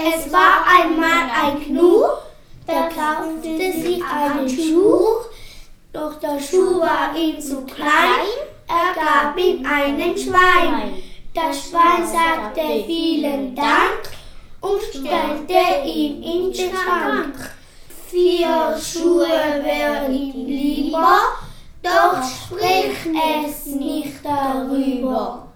Es war einmal ein Gnu, der kaufte sich einen Schuh, doch der Schuh war ihm zu klein, er gab ihm einen Schwein. Das Schwein sagte vielen Dank und stellte ihn in den Schrank. Vier Schuhe wären ihm lieber, doch sprich es nicht darüber.